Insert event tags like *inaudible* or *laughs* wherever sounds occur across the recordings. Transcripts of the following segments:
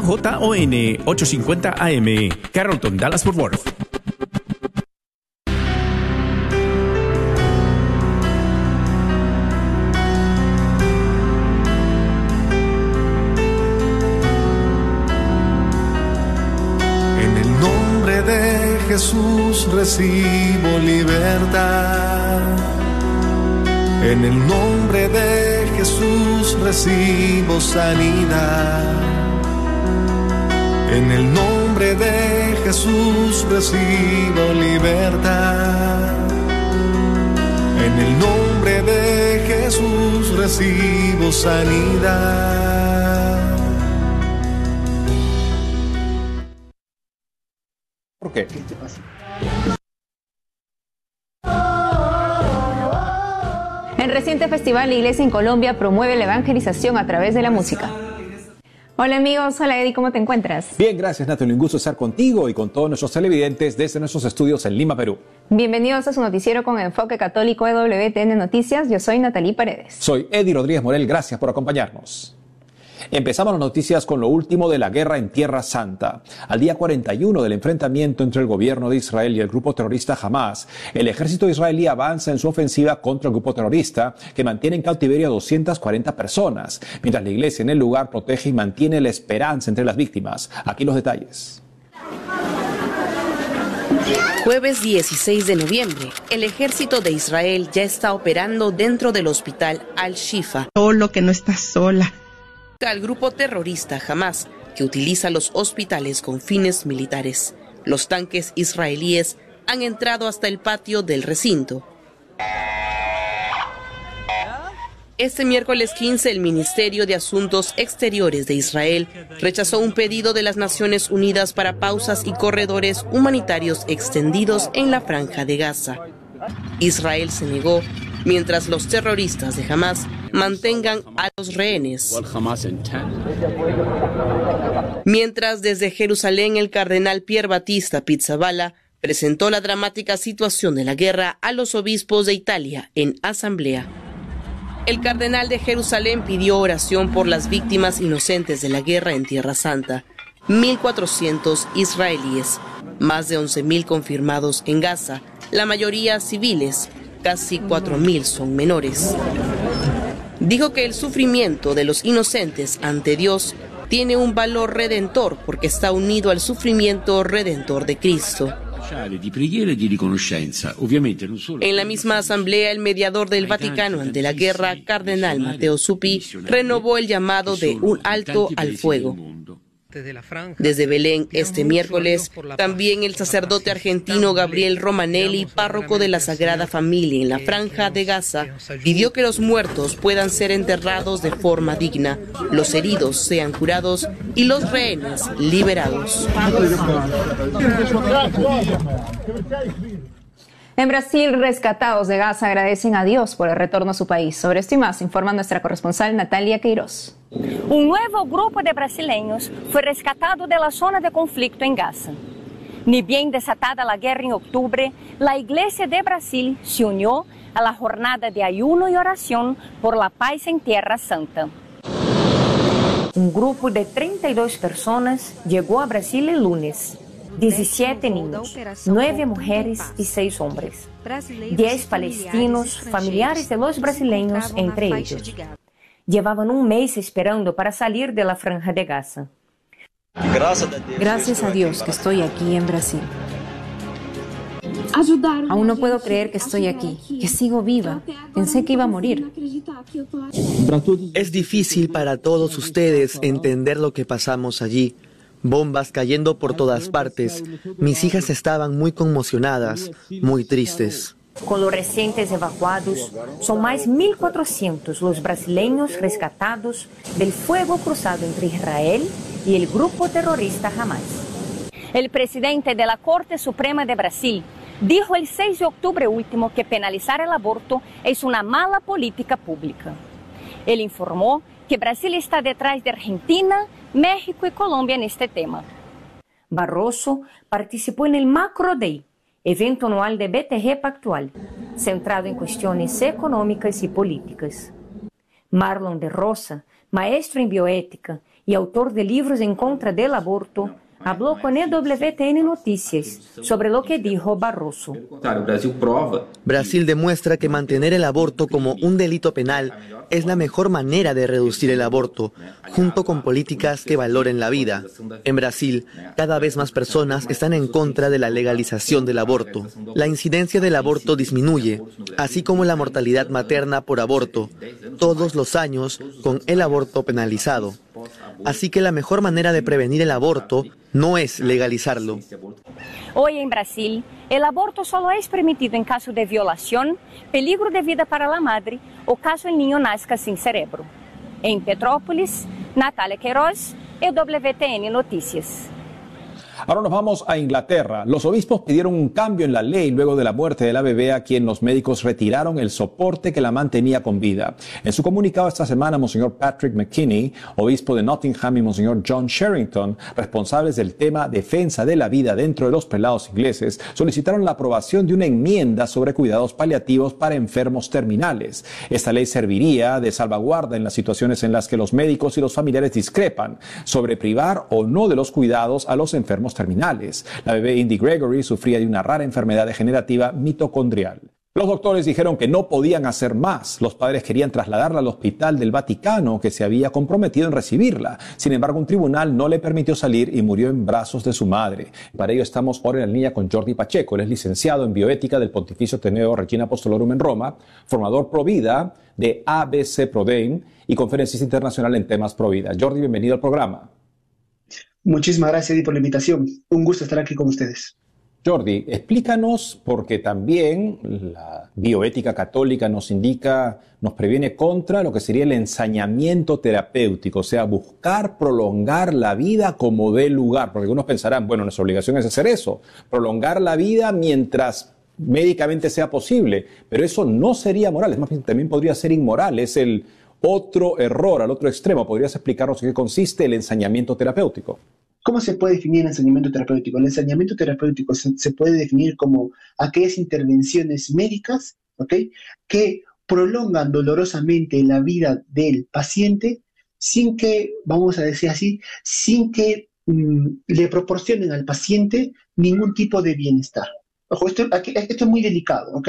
KJON 850 AM, Carrollton, Dallas Fort Worth. En el nombre de Jesús recibo libertad. En el nombre de Jesús recibo sanidad. En el nombre de Jesús recibo libertad. En el nombre de Jesús recibo sanidad. ¿Por qué? En reciente festival, la Iglesia en Colombia promueve la evangelización a través de la música. Hola amigos, hola Eddie, ¿cómo te encuentras? Bien, gracias Natalie, un gusto estar contigo y con todos nuestros televidentes desde nuestros estudios en Lima, Perú. Bienvenidos a su noticiero con enfoque católico EWTN Noticias. Yo soy Natalie Paredes. Soy Eddie Rodríguez Morel, gracias por acompañarnos. Empezamos las noticias con lo último de la guerra en Tierra Santa. Al día 41 del enfrentamiento entre el gobierno de Israel y el grupo terrorista Hamas, el ejército israelí avanza en su ofensiva contra el grupo terrorista que mantiene en cautiverio a 240 personas, mientras la iglesia en el lugar protege y mantiene la esperanza entre las víctimas. Aquí los detalles. Jueves 16 de noviembre, el ejército de Israel ya está operando dentro del hospital Al-Shifa. Solo que no estás sola. Al grupo terrorista Hamas, que utiliza los hospitales con fines militares. Los tanques israelíes han entrado hasta el patio del recinto. Este miércoles 15, el Ministerio de Asuntos Exteriores de Israel rechazó un pedido de las Naciones Unidas para pausas y corredores humanitarios extendidos en la franja de Gaza. Israel se negó, mientras los terroristas de Hamas mantengan a los rehenes. Mientras desde Jerusalén el cardenal Pierre Batista Pizzaballa presentó la dramática situación de la guerra a los obispos de Italia en asamblea. El cardenal de Jerusalén pidió oración por las víctimas inocentes de la guerra en Tierra Santa, 1.400 israelíes, más de 11.000 confirmados en Gaza, la mayoría civiles, casi 4.000 son menores. Dijo que el sufrimiento de los inocentes ante Dios tiene un valor redentor porque está unido al sufrimiento redentor de Cristo. En la misma asamblea, el mediador del Vaticano ante la guerra, cardenal Matteo Supi, renovó el llamado de un alto al fuego. Desde Belén este miércoles, también el sacerdote argentino Gabriel Romanelli, párroco de la Sagrada Familia en la Franja de Gaza, pidió que los muertos puedan ser enterrados de forma digna, los heridos sean curados y los rehenes liberados. En Brasil, rescatados de Gaza agradecen a Dios por el retorno a su país. Sobre esto y más informa nuestra corresponsal Natalia Queiroz. Um novo grupo de brasileños foi rescatado de la zona de conflicto em Gaza. Ni bien desatada la guerra en octubre, la Iglesia de Brasil se unió a la jornada de ayuno y oración por la paz en Tierra Santa. Un grupo de 32 personas llegó a Brasil el lunes. 17 niños, 9 mujeres y 6 hombres. 10 palestinos, familiares de los brasileños entre ellos. Llevaban un mes esperando para salir de la franja de Gaza. Gracias a Dios que estoy aquí en Brasil. Aún no puedo creer que estoy aquí, que sigo viva. Pensé que iba a morir. Es difícil para todos ustedes entender lo que pasamos allí. Bombas cayendo por todas partes. Mis hijas estaban muy conmocionadas, muy tristes. Con los recientes evacuados, son más 1.400 los brasileños rescatados del fuego cruzado entre Israel y el grupo terrorista Hamas. El presidente de la Corte Suprema de Brasil dijo el 6 de octubre último que penalizar el aborto es una mala política pública. Él informó que Brasil está detrás de Argentina, México y Colombia en este tema. Barroso participó en el Macro Day, evento anual de BTG Pactual, centrado en cuestiones económicas y políticas. Marlon de Rosa, maestro en bioética y autor de libros en contra del aborto, habló con EWTN Noticias sobre lo que dijo Barroso. Brasil demuestra que mantener el aborto como un delito penal es la mejor manera de reducir el aborto, junto con políticas que valoren la vida. En Brasil, cada vez más personas están en contra de la legalización del aborto. La incidencia del aborto disminuye, así como la mortalidad materna por aborto, todos los años con el aborto penalizado. Así que la mejor manera de prevenir el aborto no es legalizarlo. Hoy en Brasil, el aborto solo es permitido en caso de violación, peligro de vida para la madre o caso el niño nazca sin cerebro. En Petrópolis, Natalia Queiroz, EWTN Noticias. Ahora nos vamos a Inglaterra. Los obispos pidieron un cambio en la ley luego de la muerte de la bebé a quien los médicos retiraron el soporte que la mantenía con vida. En su comunicado esta semana, Monseñor Patrick McKinney, obispo de Nottingham, y Monseñor John Sherrington, responsables del tema defensa de la vida dentro de los prelados ingleses, solicitaron la aprobación de una enmienda sobre cuidados paliativos para enfermos terminales. Esta ley serviría de salvaguarda en las situaciones en las que los médicos y los familiares discrepan sobre privar o no de los cuidados a los enfermos terminales. La bebé Indy Gregory sufría de una rara enfermedad degenerativa mitocondrial. Los doctores dijeron que no podían hacer más. Los padres querían trasladarla al hospital del Vaticano, que se había comprometido en recibirla. Sin embargo, un tribunal no le permitió salir y murió en brazos de su madre. Para ello estamos ahora en la línea con Jordi Pacheco. Él es licenciado en bioética del Pontificio Teneo Regina Apostolorum en Roma, formador pro vida de ABC Prodein y conferencista internacional en temas pro vida. Jordi, bienvenido al programa. Muchísimas gracias Eddie, por la invitación. Un gusto estar aquí con ustedes. Jordi, explícanos, porque también la bioética católica nos indica, nos previene contra lo que sería el ensañamiento terapéutico, o sea, buscar prolongar la vida como dé lugar, porque algunos pensarán, bueno, nuestra obligación es hacer eso, prolongar la vida mientras médicamente sea posible, pero eso no sería moral, es más bien también podría ser inmoral, es el otro error al otro extremo. ¿Podrías explicarnos en qué consiste el ensañamiento terapéutico? ¿Cómo se puede definir el ensañamiento terapéutico? El ensañamiento terapéutico se, puede definir como aquellas intervenciones médicas que prolongan dolorosamente la vida del paciente sin que, vamos a decir así, sin que mm, le proporcionen al paciente ningún tipo de bienestar. Ojo, esto, esto es muy delicado, ¿ok?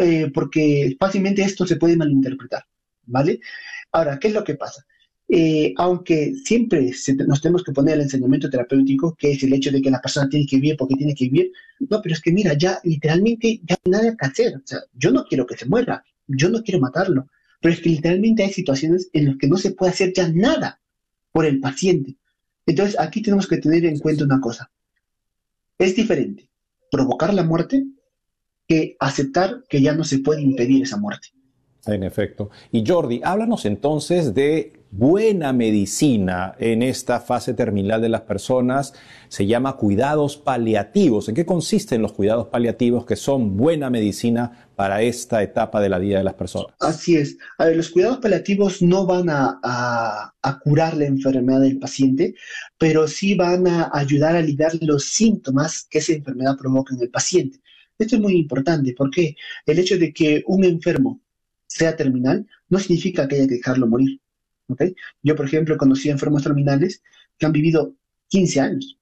Eh, porque fácilmente esto se puede malinterpretar, ¿vale? Ahora, ¿qué es lo que pasa? Eh, aunque siempre nos tenemos que poner el enseñamiento terapéutico, que es el hecho de que la persona tiene que vivir porque tiene que vivir, no, pero es que mira, ya literalmente ya hay nada que hacer. O sea, yo no quiero que se muera, yo no quiero matarlo, pero es que literalmente hay situaciones en las que no se puede hacer ya nada por el paciente. Entonces, aquí tenemos que tener en cuenta una cosa. Es diferente provocar la muerte que aceptar que ya no se puede impedir esa muerte. En efecto. Y Jordi, háblanos entonces de buena medicina en esta fase terminal de las personas. Se llama cuidados paliativos. ¿En qué consisten los cuidados paliativos que son buena medicina para esta etapa de la vida de las personas? Así es. A ver, los cuidados paliativos no van a, curar la enfermedad del paciente, pero sí van a ayudar a aliviar los síntomas que esa enfermedad provoca en el paciente. Esto es muy importante porque el hecho de que un enfermo sea terminal no significa que haya que dejarlo morir. Yo, por ejemplo, conocí enfermos terminales que han vivido 15 años.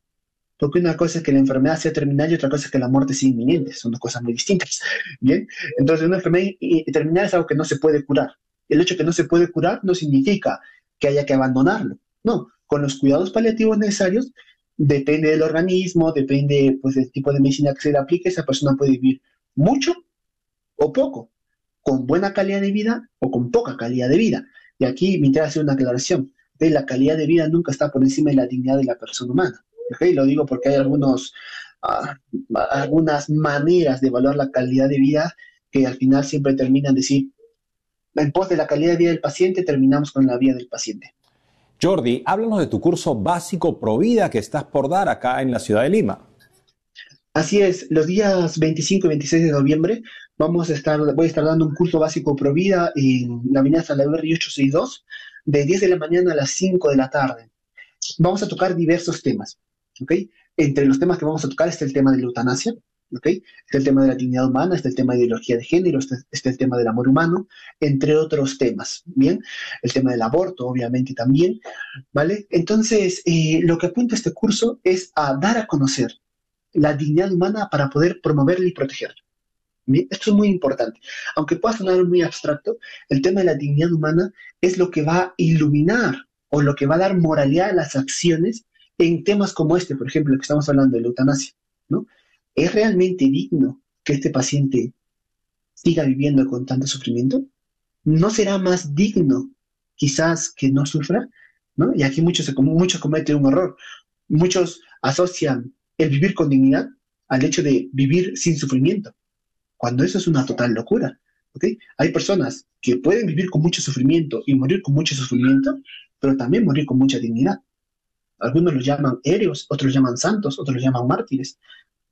Porque una cosa es que la enfermedad sea terminal y otra cosa es que la muerte sea inminente. Son dos cosas muy distintas. Bien, entonces una enfermedad terminal es algo que no se puede curar. El hecho de que no se puede curar no significa que haya que abandonarlo. No, con los cuidados paliativos necesarios, depende del organismo, depende pues, del tipo de medicina que se le aplique, esa persona puede vivir mucho o poco, con buena calidad de vida o con poca calidad de vida. Y aquí me interesa hacer una aclaración. La calidad de vida nunca está por encima de la dignidad de la persona humana. Lo digo porque hay algunos, ah, algunas maneras de evaluar la calidad de vida que al final siempre terminan de decir, en pos de la calidad de vida del paciente, terminamos con la vida del paciente. Jordi, háblanos de tu curso básico Provida que estás por dar acá en la ciudad de Lima. Así es, los días 25 y 26 de noviembre vamos a estar, voy a estar dando un curso básico pro vida en la avenida Salaverry 862 de 10 de la mañana a las 5 de la tarde. Vamos a tocar diversos temas, ¿ok? Entre los temas que vamos a tocar está el tema de la eutanasia, ¿okay? Está el tema de la dignidad humana, está el tema de ideología de género, está, está, el tema del amor humano, entre otros temas, ¿bien? El tema del aborto, obviamente, también, ¿vale? Entonces, eh, lo que apunta este curso es a dar a conocer la dignidad humana para poder promoverla y protegerla. Esto es muy importante. Aunque pueda sonar muy abstracto, el tema de la dignidad humana es lo que va a iluminar o lo que va a dar moralidad a las acciones en temas como este, por ejemplo, lo que estamos hablando de la eutanasia, ¿no? ¿Es realmente digno que este paciente siga viviendo con tanto sufrimiento? ¿No será más digno quizás que no sufra? ¿No? Y aquí muchos, muchos cometen un error. Muchos asocian el vivir con dignidad al hecho de vivir sin sufrimiento, cuando eso es una total locura. Hay personas que pueden vivir con mucho sufrimiento y morir con mucho sufrimiento, pero también morir con mucha dignidad. Algunos los llaman héroes, otros los llaman santos, otros los llaman mártires.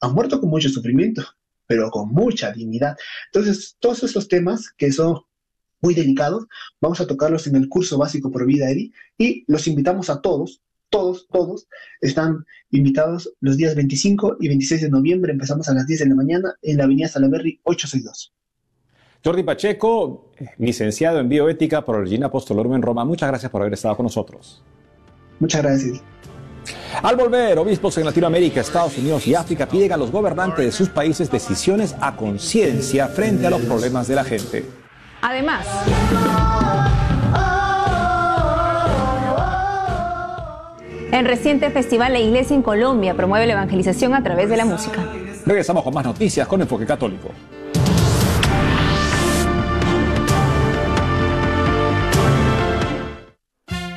Han muerto con mucho sufrimiento, pero con mucha dignidad. Entonces, todos esos temas que son muy delicados, vamos a tocarlos en el curso básico por vida, y los invitamos a todos, todos, todos, están invitados los días 25 y 26 de noviembre, empezamos a las 10 de la mañana en la avenida Salaberry 862. Jordi Pacheco, licenciado en bioética por Regina Apostolorum en Roma, muchas gracias por haber estado con nosotros. Muchas gracias. Al volver, obispos en Latinoamérica, Estados Unidos y África piden a los gobernantes de sus países decisiones a conciencia frente a los problemas de la gente. Además, en reciente festival La Iglesia en Colombia promueve la evangelización a través de la música. Regresamos con más noticias con Enfoque Católico.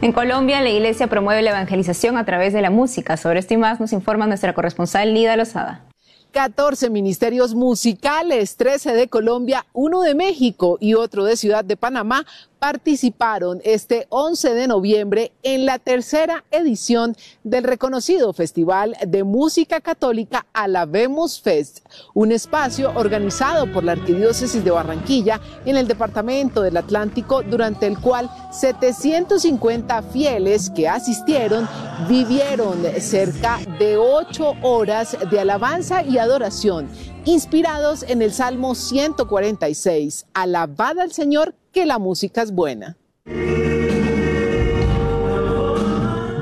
En Colombia, la iglesia promueve la evangelización a través de la música. Sobre esto y más nos informa nuestra corresponsal Lida Lozada. 14 ministerios musicales, 13 de Colombia, uno de México y otro de Ciudad de Panamá participaron este 11 de noviembre en la tercera edición del reconocido Festival de Música Católica Alabemos Fest, un espacio organizado por la Arquidiócesis de Barranquilla en el Departamento del Atlántico, durante el cual 750 fieles que asistieron vivieron cerca de ocho horas de alabanza y adoración inspirados en el Salmo 146, Alabad al Señor que la música es buena.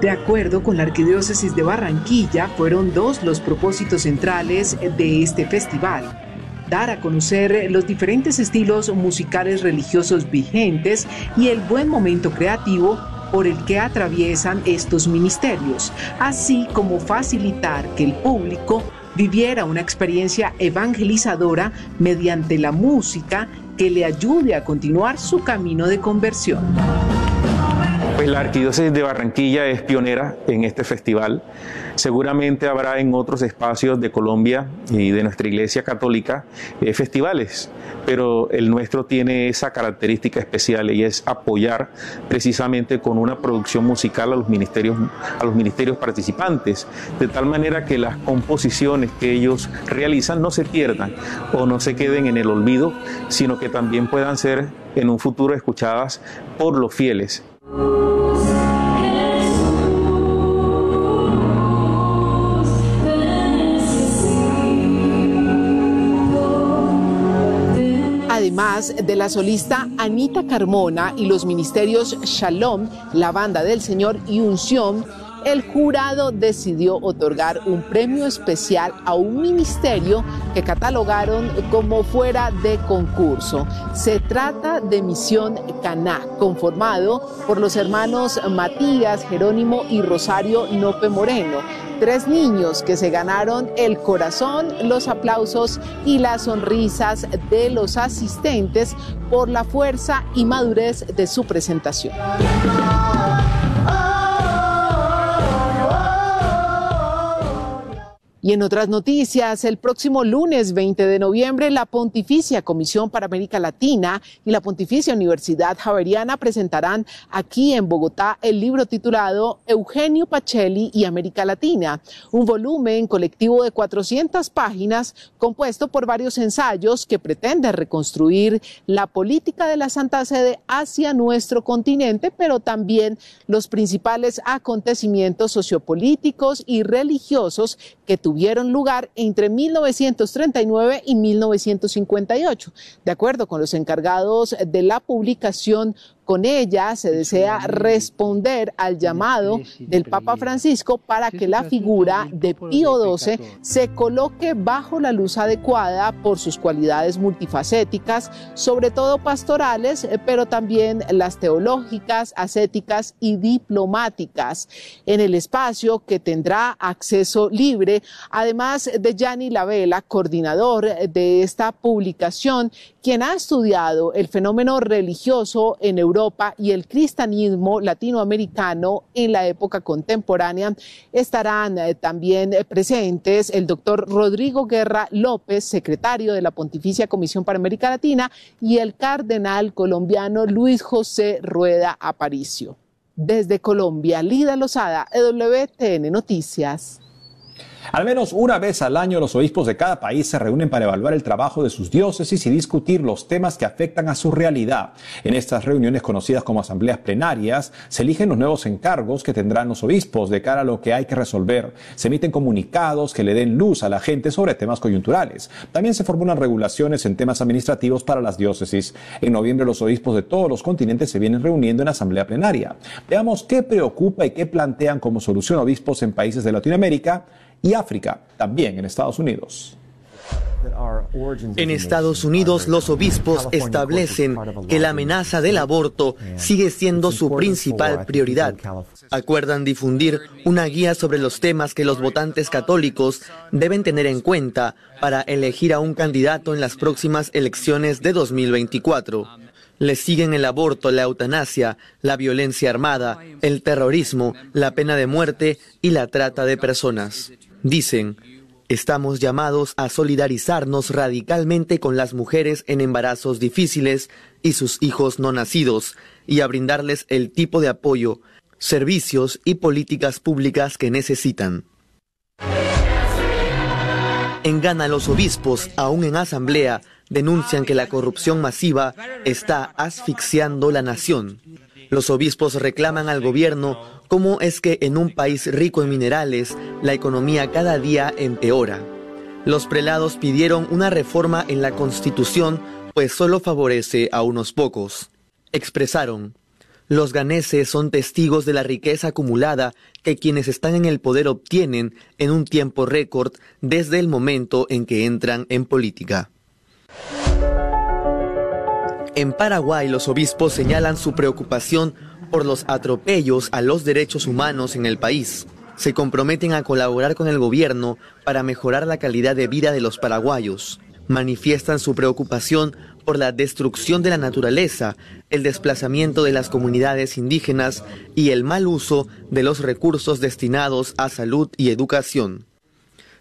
De acuerdo con la Arquidiócesis de Barranquilla, fueron dos los propósitos centrales de este festival dar a conocer los diferentes estilos musicales religiosos vigentes y el buen momento creativo por el que atraviesan estos ministerios, así como facilitar que el público viviera una experiencia evangelizadora mediante la música que le ayude a continuar su camino de conversión. La Arquidiócesis de Barranquilla es pionera en este festival. Seguramente habrá en otros espacios de Colombia y de nuestra Iglesia Católica eh, festivales, pero el nuestro tiene esa característica especial y es apoyar precisamente con una producción musical a los ministerios, a los ministerios participantes, de tal manera que las composiciones que ellos realizan no se pierdan o no se queden en el olvido, sino que también puedan ser en un futuro escuchadas por los fieles. Además de la solista Anita Carmona y los ministerios Shalom, la banda del Señor y Unción, el jurado decidió otorgar un premio especial a un ministerio que catalogaron como fuera de concurso. Se trata de Misión Caná, conformado por los hermanos Matías, Jerónimo y Rosario Nope Moreno. Tres niños que se ganaron el corazón, los aplausos y las sonrisas de los asistentes por la fuerza y madurez de su presentación. Y en otras noticias, el próximo lunes 20 de noviembre, la Pontificia Comisión para América Latina y la Pontificia Universidad Javeriana presentarán aquí en Bogotá el libro titulado Eugenio Pacelli y América Latina, un volumen colectivo de 400 páginas compuesto por varios ensayos que pretende reconstruir la política de la Santa Sede hacia nuestro continente, pero también los principales acontecimientos sociopolíticos y religiosos que tuvieron lugar entre 1939 y 1958. De acuerdo con los encargados de la publicación, con ella se desea responder al llamado del Papa Francisco para que la figura de Pío XII se coloque bajo la luz adecuada por sus cualidades multifacéticas, sobre todo pastorales, eh, pero también las teológicas, ascéticas y diplomáticas, en el espacio que tendrá acceso libre, además de Gianni Lavela, coordinador de esta publicación, quien ha estudiado el fenómeno religioso en Europa y el cristianismo latinoamericano en la época contemporánea. Estarán eh, también eh, presentes el doctor Rodrigo Guerra López, secretario de la Pontificia Comisión para América Latina, y el cardenal colombiano Luis José Rueda Aparicio. Desde Colombia, Lida Lozada, EWTN Noticias. Al menos una vez al año los obispos de cada país se reúnen para evaluar el trabajo de sus diócesis y discutir los temas que afectan a su realidad. En estas reuniones conocidas como asambleas plenarias se eligen los nuevos encargos que tendrán los obispos de cara a lo que hay que resolver. Se emiten comunicados que le den luz a la gente sobre temas coyunturales. También se formulan regulaciones en temas administrativos para las diócesis. En noviembre los obispos de todos los continentes se vienen reuniendo en asamblea plenaria. Veamos qué preocupa y qué plantean como solución obispos en países de Latinoamérica y África, también en Estados Unidos. En Estados Unidos los obispos establecen que la amenaza del aborto sigue siendo su principal prioridad. Acuerdan difundir una guía sobre los temas que los votantes católicos deben tener en cuenta para elegir a un candidato en las próximas elecciones de 2024. Le siguen el aborto, la eutanasia, la violencia armada, el terrorismo, la pena de muerte y la trata de personas. Dicen, estamos llamados a solidarizarnos radicalmente con las mujeres en embarazos difíciles y sus hijos no nacidos y a brindarles el tipo de apoyo, servicios y políticas públicas que necesitan. En Ghana los obispos, aún en asamblea, denuncian que la corrupción masiva está asfixiando la nación. Los obispos reclaman al gobierno cómo es que en un país rico en minerales la economía cada día empeora. Los prelados pidieron una reforma en la constitución pues solo favorece a unos pocos. Expresaron, los ganeses son testigos de la riqueza acumulada que quienes están en el poder obtienen en un tiempo récord desde el momento en que entran en política. En Paraguay los obispos señalan su preocupación por los atropellos a los derechos humanos en el país. Se comprometen a colaborar con el gobierno para mejorar la calidad de vida de los paraguayos. Manifiestan su preocupación por la destrucción de la naturaleza, el desplazamiento de las comunidades indígenas y el mal uso de los recursos destinados a salud y educación.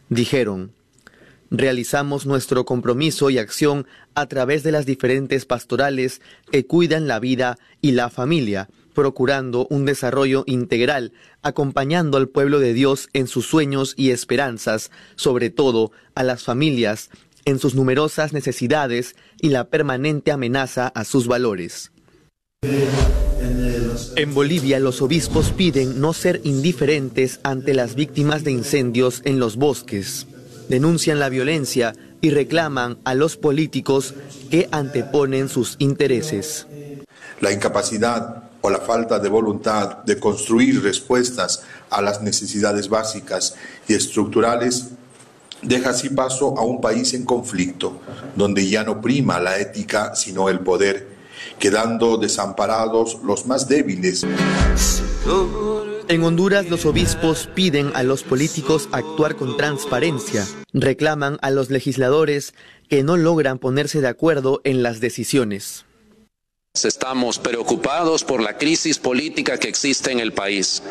Dijeron, Realizamos nuestro compromiso y acción a través de las diferentes pastorales que cuidan la vida y la familia, procurando un desarrollo integral, acompañando al pueblo de Dios en sus sueños y esperanzas, sobre todo a las familias, en sus numerosas necesidades y la permanente amenaza a sus valores. En Bolivia los obispos piden no ser indiferentes ante las víctimas de incendios en los bosques denuncian la violencia y reclaman a los políticos que anteponen sus intereses. La incapacidad o la falta de voluntad de construir respuestas a las necesidades básicas y estructurales deja así paso a un país en conflicto, donde ya no prima la ética sino el poder, quedando desamparados los más débiles. En Honduras los obispos piden a los políticos actuar con transparencia, reclaman a los legisladores que no logran ponerse de acuerdo en las decisiones. Estamos preocupados por la crisis política que existe en el país,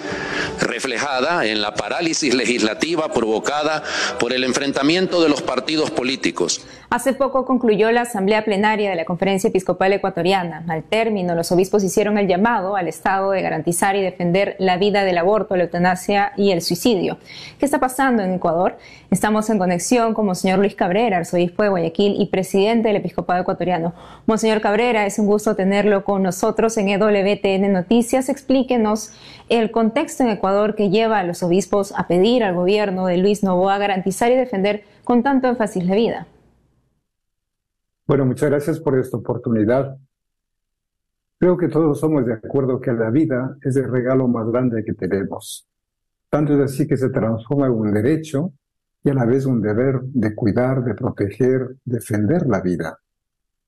reflejada en la parálisis legislativa provocada por el enfrentamiento de los partidos políticos. Hace poco concluyó la asamblea plenaria de la Conferencia Episcopal Ecuatoriana. Al término, los obispos hicieron el llamado al Estado de garantizar y defender la vida del aborto, la eutanasia y el suicidio. ¿Qué está pasando en Ecuador? Estamos en conexión con Monseñor Luis Cabrera, arzobispo de Guayaquil y presidente del Episcopado Ecuatoriano. Monseñor Cabrera, es un gusto tener con nosotros en EWTN Noticias. Explíquenos el contexto en Ecuador que lleva a los obispos a pedir al gobierno de Luis Novoa garantizar y defender con tanto énfasis la vida. Bueno, muchas gracias por esta oportunidad. Creo que todos somos de acuerdo que la vida es el regalo más grande que tenemos. Tanto es así que se transforma en un derecho y a la vez un deber de cuidar, de proteger, defender la vida.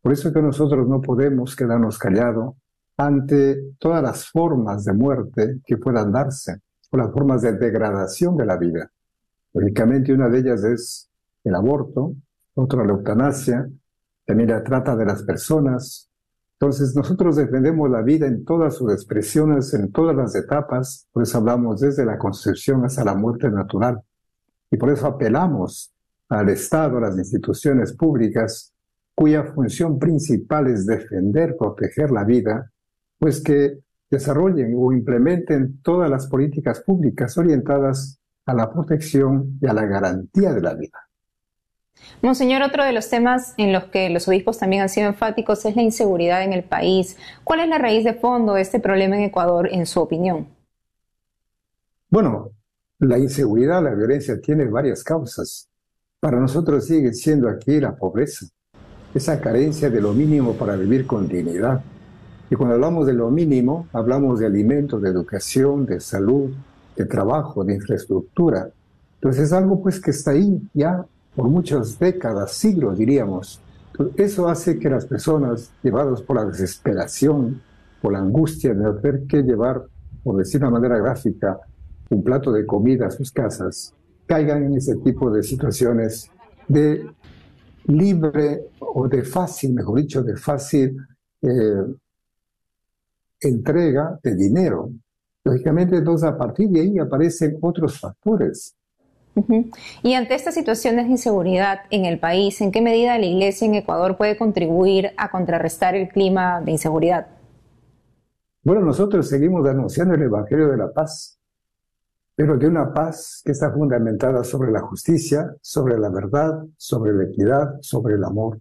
Por eso que nosotros no podemos quedarnos callados ante todas las formas de muerte que puedan darse, o las formas de degradación de la vida. Lógicamente una de ellas es el aborto, otra la eutanasia, también la trata de las personas. Entonces nosotros defendemos la vida en todas sus expresiones, en todas las etapas, por eso hablamos desde la concepción hasta la muerte natural. Y por eso apelamos al Estado, a las instituciones públicas, cuya función principal es defender, proteger la vida, pues que desarrollen o implementen todas las políticas públicas orientadas a la protección y a la garantía de la vida. Monseñor, otro de los temas en los que los obispos también han sido enfáticos es la inseguridad en el país. ¿Cuál es la raíz de fondo de este problema en Ecuador, en su opinión? Bueno, la inseguridad, la violencia tiene varias causas. Para nosotros sigue siendo aquí la pobreza, esa carencia de lo mínimo para vivir con dignidad. Y cuando hablamos de lo mínimo, hablamos de alimentos, de educación, de salud, de trabajo, de infraestructura. Entonces es algo pues que está ahí ya por muchas décadas, siglos diríamos. eso hace que las personas, llevadas por la desesperación, por la angustia de tener que llevar, por decir de manera gráfica, un plato de comida a sus casas, caigan en ese tipo de situaciones de libre o de fácil, mejor dicho, de fácil eh, entrega de dinero. Lógicamente, entonces a partir de ahí aparecen otros factores. Y ante estas situaciones de inseguridad en el país, ¿en qué medida la Iglesia en Ecuador puede contribuir a contrarrestar el clima de inseguridad? Bueno, nosotros seguimos anunciando el Evangelio de la Paz pero de una paz que está fundamentada sobre la justicia, sobre la verdad, sobre la equidad, sobre el amor.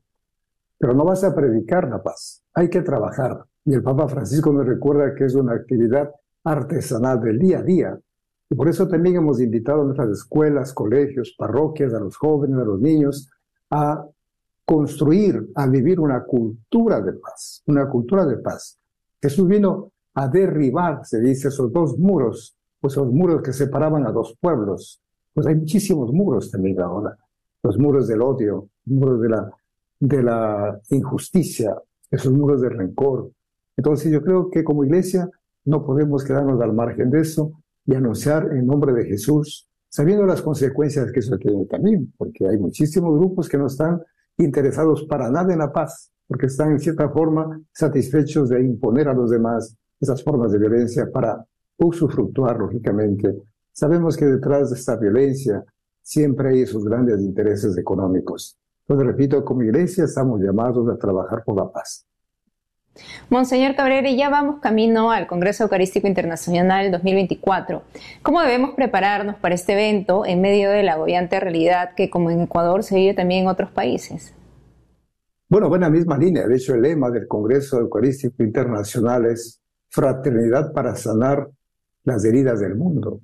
Pero no vas a predicar la paz, hay que trabajar. Y el Papa Francisco nos recuerda que es una actividad artesanal del día a día. Y por eso también hemos invitado a nuestras escuelas, colegios, parroquias, a los jóvenes, a los niños, a construir, a vivir una cultura de paz, una cultura de paz. Jesús vino a derribar, se dice, esos dos muros pues esos muros que separaban a dos pueblos. Pues hay muchísimos muros también ahora. Los muros del odio, muros de la, de la injusticia, esos muros de rencor. Entonces yo creo que como iglesia no podemos quedarnos al margen de eso y anunciar en nombre de Jesús, sabiendo las consecuencias que eso tiene también, porque hay muchísimos grupos que no están interesados para nada en la paz, porque están en cierta forma satisfechos de imponer a los demás esas formas de violencia para usufructuar, lógicamente. Sabemos que detrás de esta violencia siempre hay esos grandes intereses económicos. Entonces, repito, como iglesia estamos llamados a trabajar por la paz. Monseñor Cabrera, ya vamos camino al Congreso Eucarístico Internacional 2024. ¿Cómo debemos prepararnos para este evento en medio de la agobiante realidad que, como en Ecuador, se vive también en otros países? Bueno, buena misma línea. De hecho, el lema del Congreso Eucarístico Internacional es fraternidad para sanar las heridas del mundo.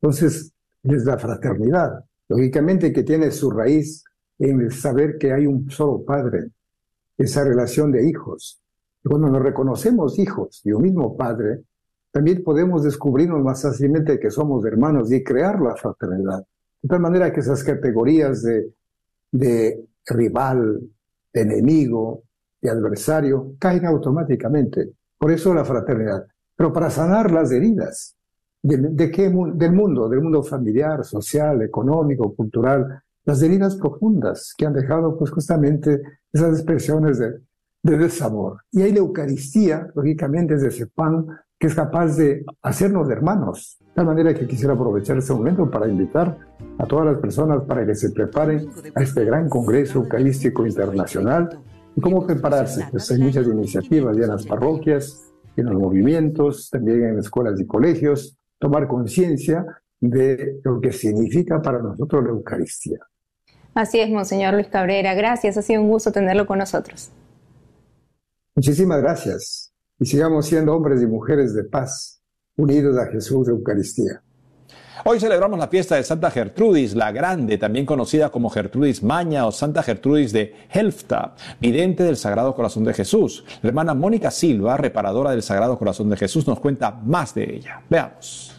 Entonces, es la fraternidad, lógicamente que tiene su raíz en el saber que hay un solo padre, esa relación de hijos. Cuando nos reconocemos hijos y un mismo padre, también podemos descubrirnos más fácilmente que somos hermanos y crear la fraternidad. De tal manera que esas categorías de, de rival, de enemigo, de adversario, caen automáticamente. Por eso la fraternidad. Pero para sanar las heridas, ¿De, qué? Del mundo, del mundo familiar, social, económico, cultural, las heridas profundas que han dejado pues justamente esas expresiones de, de desamor. Y hay la Eucaristía, lógicamente, es ese pan que es capaz de hacernos hermanos. De tal manera que quisiera aprovechar este momento para invitar a todas las personas para que se preparen a este gran Congreso Eucarístico Internacional. ¿Y cómo prepararse? Pues hay muchas iniciativas ya en las parroquias, en los movimientos, también en escuelas y colegios, tomar conciencia de lo que significa para nosotros la Eucaristía. Así es, Monseñor Luis Cabrera. Gracias, ha sido un gusto tenerlo con nosotros. Muchísimas gracias. Y sigamos siendo hombres y mujeres de paz, unidos a Jesús de Eucaristía. Hoy celebramos la fiesta de Santa Gertrudis, la Grande, también conocida como Gertrudis Maña o Santa Gertrudis de Helfta, vidente del Sagrado Corazón de Jesús. La hermana Mónica Silva, reparadora del Sagrado Corazón de Jesús, nos cuenta más de ella. Veamos.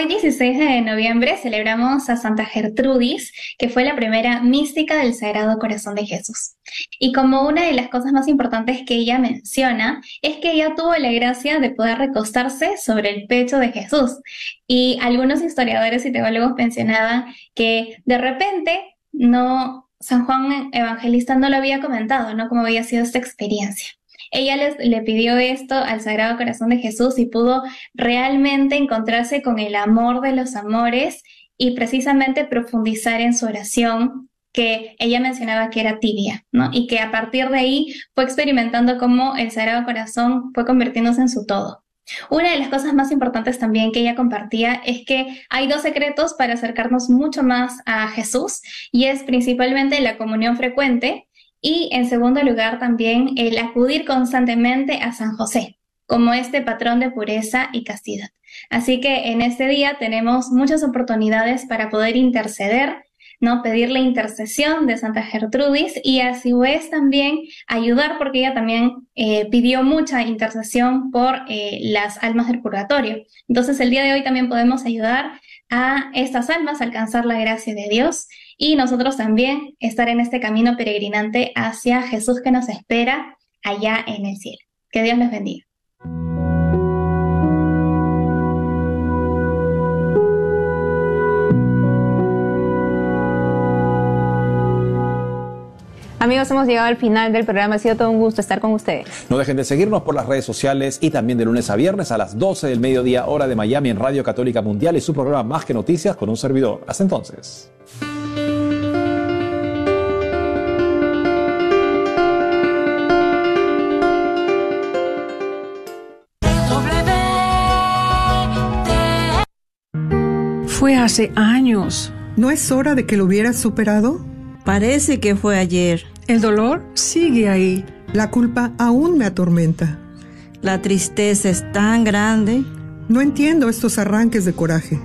Hoy 16 de noviembre celebramos a Santa Gertrudis, que fue la primera mística del Sagrado Corazón de Jesús. Y como una de las cosas más importantes que ella menciona es que ella tuvo la gracia de poder recostarse sobre el pecho de Jesús. Y algunos historiadores y teólogos mencionaban que de repente no San Juan Evangelista no lo había comentado, ¿no? Cómo había sido esta experiencia. Ella le pidió esto al Sagrado Corazón de Jesús y pudo realmente encontrarse con el amor de los amores y precisamente profundizar en su oración que ella mencionaba que era tibia, ¿no? Y que a partir de ahí fue experimentando cómo el Sagrado Corazón fue convirtiéndose en su todo. Una de las cosas más importantes también que ella compartía es que hay dos secretos para acercarnos mucho más a Jesús y es principalmente la comunión frecuente y en segundo lugar, también el acudir constantemente a San José como este patrón de pureza y castidad. Así que en este día tenemos muchas oportunidades para poder interceder, ¿no? Pedir la intercesión de Santa Gertrudis y a su vez también ayudar porque ella también eh, pidió mucha intercesión por eh, las almas del purgatorio. Entonces el día de hoy también podemos ayudar a estas almas a alcanzar la gracia de Dios y nosotros también estar en este camino peregrinante hacia Jesús que nos espera allá en el cielo. Que Dios les bendiga. Amigos, hemos llegado al final del programa. Ha sido todo un gusto estar con ustedes. No dejen de seguirnos por las redes sociales y también de lunes a viernes a las 12 del mediodía, hora de Miami, en Radio Católica Mundial y su programa Más que Noticias con un servidor. Hasta entonces. Fue hace años. ¿No es hora de que lo hubieras superado? Parece que fue ayer. El dolor sigue ahí. La culpa aún me atormenta. La tristeza es tan grande. No entiendo estos arranques de coraje.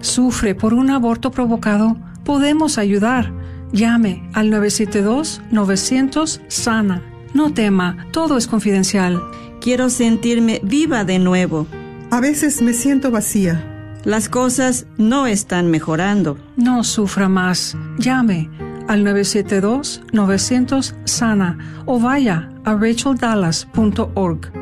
Sufre por un aborto provocado. Podemos ayudar. Llame al 972-900-SANA. No tema, todo es confidencial. Quiero sentirme viva de nuevo. A veces me siento vacía. Las cosas no están mejorando. No sufra más. Llame al 972-900-SANA o vaya a racheldallas.org.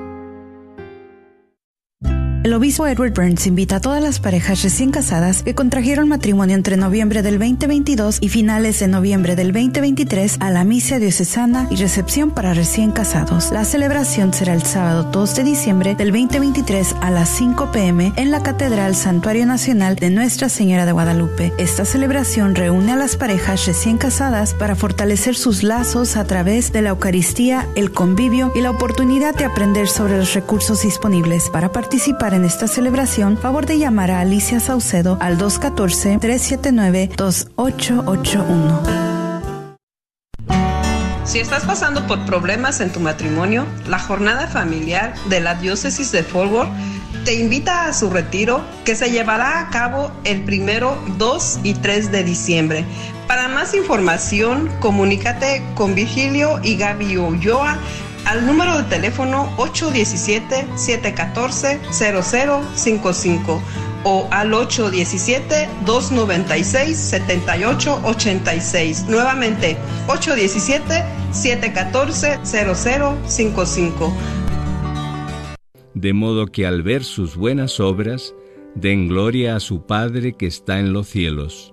El obispo Edward Burns invita a todas las parejas recién casadas que contrajeron matrimonio entre noviembre del 2022 y finales de noviembre del 2023 a la misa diocesana y recepción para recién casados. La celebración será el sábado 2 de diciembre del 2023 a las 5 pm en la Catedral Santuario Nacional de Nuestra Señora de Guadalupe. Esta celebración reúne a las parejas recién casadas para fortalecer sus lazos a través de la Eucaristía, el convivio y la oportunidad de aprender sobre los recursos disponibles para participar en esta celebración, favor de llamar a Alicia Saucedo al 214-379-2881. Si estás pasando por problemas en tu matrimonio, la jornada familiar de la diócesis de Forward te invita a su retiro que se llevará a cabo el primero, 2 y 3 de diciembre. Para más información, comunícate con Virgilio y Gaby Ulloa al número de teléfono 817-714-0055 o al 817-296-7886. Nuevamente, 817-714-0055. de modo que al ver sus buenas obras, den gloria a su Padre que está en los cielos.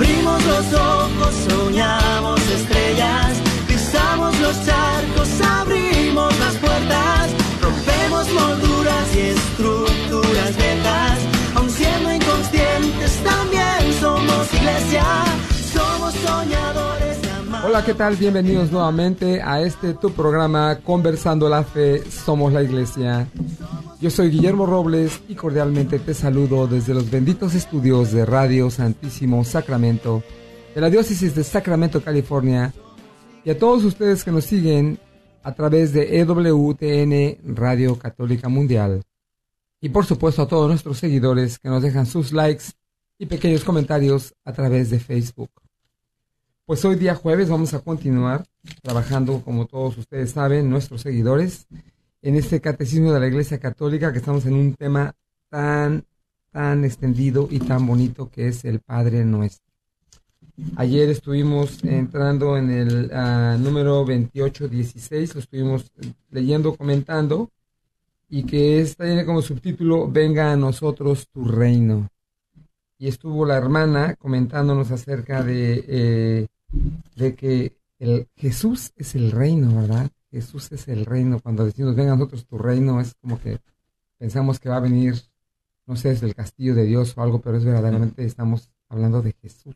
Abrimos los ojos, soñamos estrellas, pisamos los charcos, abrimos las puertas, rompemos molduras y estructuras viejas, aun siendo inconscientes también somos iglesia, somos soñadores. Hola, ¿qué tal? Bienvenidos nuevamente a este tu programa Conversando la Fe, Somos la Iglesia. Yo soy Guillermo Robles y cordialmente te saludo desde los benditos estudios de Radio Santísimo Sacramento de la Diócesis de Sacramento, California, y a todos ustedes que nos siguen a través de EWTN Radio Católica Mundial. Y por supuesto a todos nuestros seguidores que nos dejan sus likes y pequeños comentarios a través de Facebook. Pues hoy día jueves vamos a continuar trabajando, como todos ustedes saben, nuestros seguidores, en este catecismo de la Iglesia Católica, que estamos en un tema tan, tan extendido y tan bonito que es el Padre Nuestro. Ayer estuvimos entrando en el uh, número 2816, lo estuvimos leyendo, comentando, y que está tiene como subtítulo Venga a nosotros tu reino. Y estuvo la hermana comentándonos acerca de, eh, de que el Jesús es el reino, ¿verdad? Jesús es el reino. Cuando decimos venga a nosotros tu reino, es como que pensamos que va a venir, no sé, desde el castillo de Dios o algo, pero es verdaderamente estamos hablando de Jesús.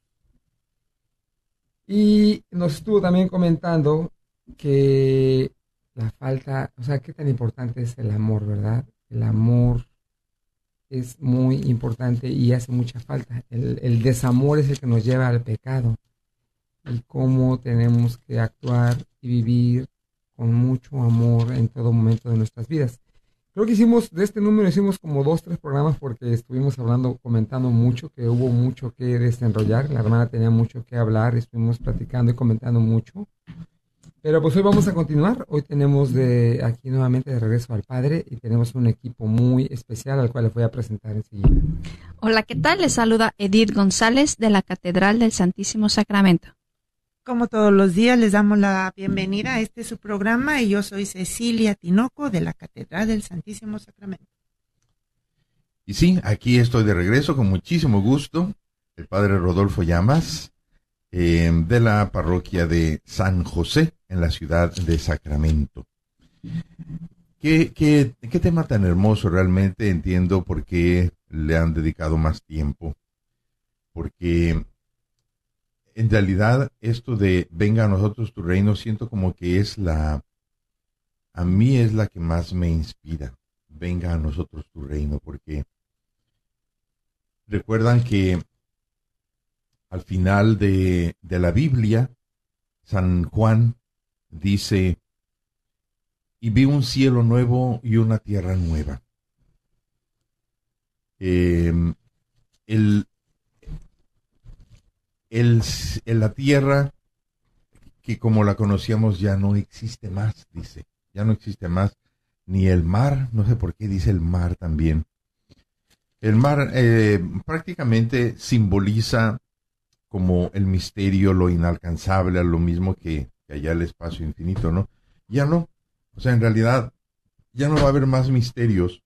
Y nos estuvo también comentando que la falta, o sea, qué tan importante es el amor, ¿verdad? El amor es muy importante y hace mucha falta. El, el desamor es el que nos lleva al pecado y cómo tenemos que actuar y vivir con mucho amor en todo momento de nuestras vidas. Creo que hicimos, de este número hicimos como dos, tres programas porque estuvimos hablando, comentando mucho, que hubo mucho que desenrollar, la hermana tenía mucho que hablar, estuvimos platicando y comentando mucho. Pero pues hoy vamos a continuar, hoy tenemos de aquí nuevamente de regreso al Padre y tenemos un equipo muy especial al cual les voy a presentar enseguida. Hola, ¿qué tal? Les saluda Edith González de la Catedral del Santísimo Sacramento. Como todos los días, les damos la bienvenida a este su programa y yo soy Cecilia Tinoco de la Catedral del Santísimo Sacramento. Y sí, aquí estoy de regreso con muchísimo gusto, el padre Rodolfo Llamas, eh, de la parroquia de San José, en la ciudad de Sacramento. ¿Qué, qué, qué tema tan hermoso realmente entiendo por qué le han dedicado más tiempo? Porque en realidad esto de venga a nosotros tu reino, siento como que es la, a mí es la que más me inspira. Venga a nosotros tu reino, porque recuerdan que al final de, de la Biblia, San Juan dice, y vi un cielo nuevo y una tierra nueva. Eh, el, el, la tierra que como la conocíamos ya no existe más, dice, ya no existe más, ni el mar, no sé por qué dice el mar también. El mar eh, prácticamente simboliza como el misterio, lo inalcanzable, lo mismo que, que allá el espacio infinito, ¿no? Ya no, o sea, en realidad ya no va a haber más misterios,